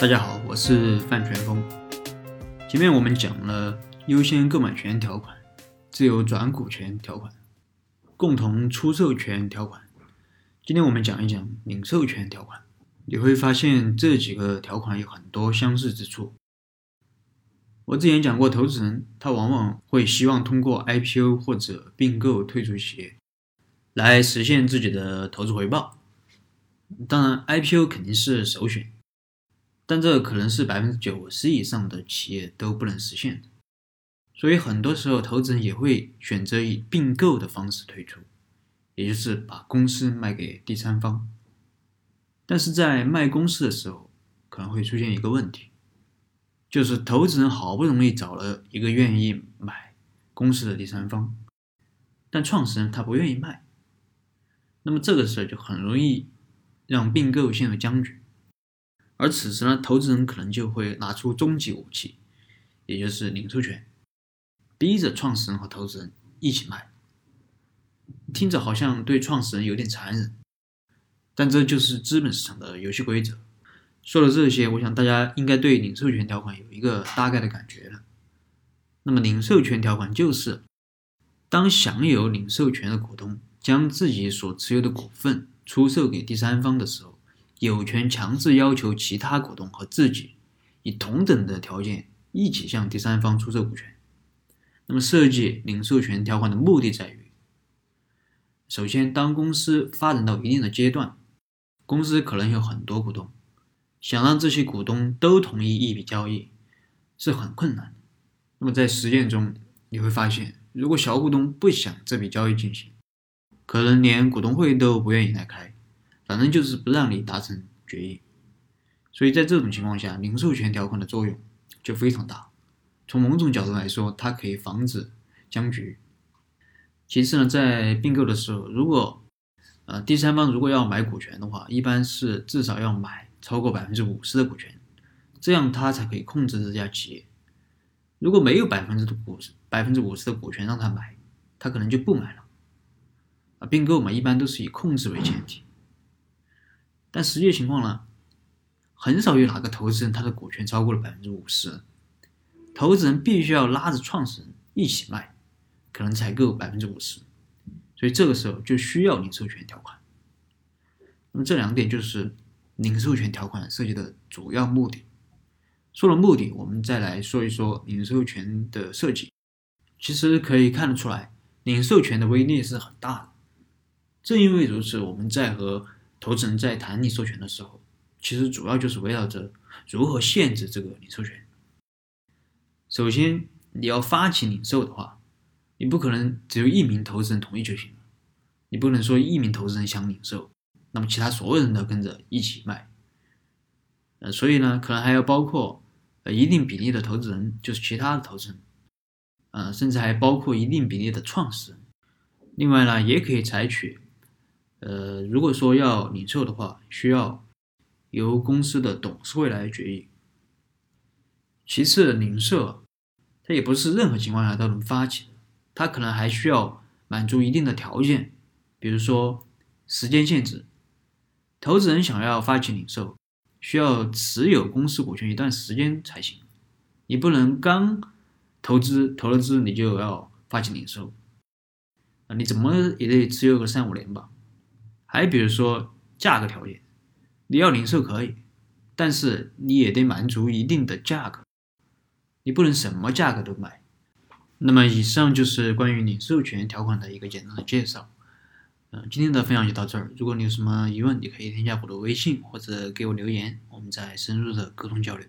大家好，我是范全峰。前面我们讲了优先购买权条款、自由转股权条款、共同出售权条款。今天我们讲一讲领授权条款。你会发现这几个条款有很多相似之处。我之前讲过，投资人他往往会希望通过 IPO 或者并购退出企业，来实现自己的投资回报。当然，IPO 肯定是首选，但这可能是百分之九十以上的企业都不能实现的。所以，很多时候投资人也会选择以并购的方式退出，也就是把公司卖给第三方。但是在卖公司的时候，可能会出现一个问题。就是投资人好不容易找了一个愿意买公司的第三方，但创始人他不愿意卖，那么这个时候就很容易让并购陷入僵局。而此时呢，投资人可能就会拿出终极武器，也就是领授权，逼着创始人和投资人一起卖。听着好像对创始人有点残忍，但这就是资本市场的游戏规则。说了这些，我想大家应该对领授权条款有一个大概的感觉了。那么，领授权条款就是当享有领授权的股东将自己所持有的股份出售给第三方的时候，有权强制要求其他股东和自己以同等的条件一起向第三方出售股权。那么，设计领授权条款的目的在于：首先，当公司发展到一定的阶段，公司可能有很多股东。想让这些股东都同意一笔交易是很困难的。那么在实践中，你会发现，如果小股东不想这笔交易进行，可能连股东会都不愿意来开，反正就是不让你达成决议。所以在这种情况下，零授权条款的作用就非常大。从某种角度来说，它可以防止僵局。其次呢，在并购的时候，如果呃第三方如果要买股权的话，一般是至少要买。超过百分之五十的股权，这样他才可以控制这家企业。如果没有百分之的股百分之五十的股权让他买，他可能就不买了。啊，并购嘛，一般都是以控制为前提。但实际情况呢，很少有哪个投资人他的股权超过了百分之五十，投资人必须要拉着创始人一起卖，可能才够百分之五十。所以这个时候就需要领授权条款。那么这两点就是。领授权条款设计的主要目的，说了目的，我们再来说一说领授权的设计。其实可以看得出来，领授权的威力是很大的。正因为如此，我们在和投资人在谈领授权的时候，其实主要就是围绕着如何限制这个领授权。首先，你要发起领授的话，你不可能只有一名投资人同意就行了，你不能说一名投资人想领授。那么其他所有人都跟着一起卖，呃，所以呢，可能还要包括呃一定比例的投资人，就是其他的投资人，呃，甚至还包括一定比例的创始人。另外呢，也可以采取，呃，如果说要领售的话，需要由公司的董事会来决议。其次，领售它也不是任何情况下都能发起，它可能还需要满足一定的条件，比如说时间限制。投资人想要发起领售，需要持有公司股权一段时间才行。你不能刚投资投了资你就要发起领售啊！你怎么也得持有个三五年吧。还比如说价格条件，你要零售可以，但是你也得满足一定的价格，你不能什么价格都买。那么以上就是关于领授权条款的一个简单的介绍。嗯今天的分享就到这儿。如果你有什么疑问，你可以添加我的微信或者给我留言，我们再深入的沟通交流。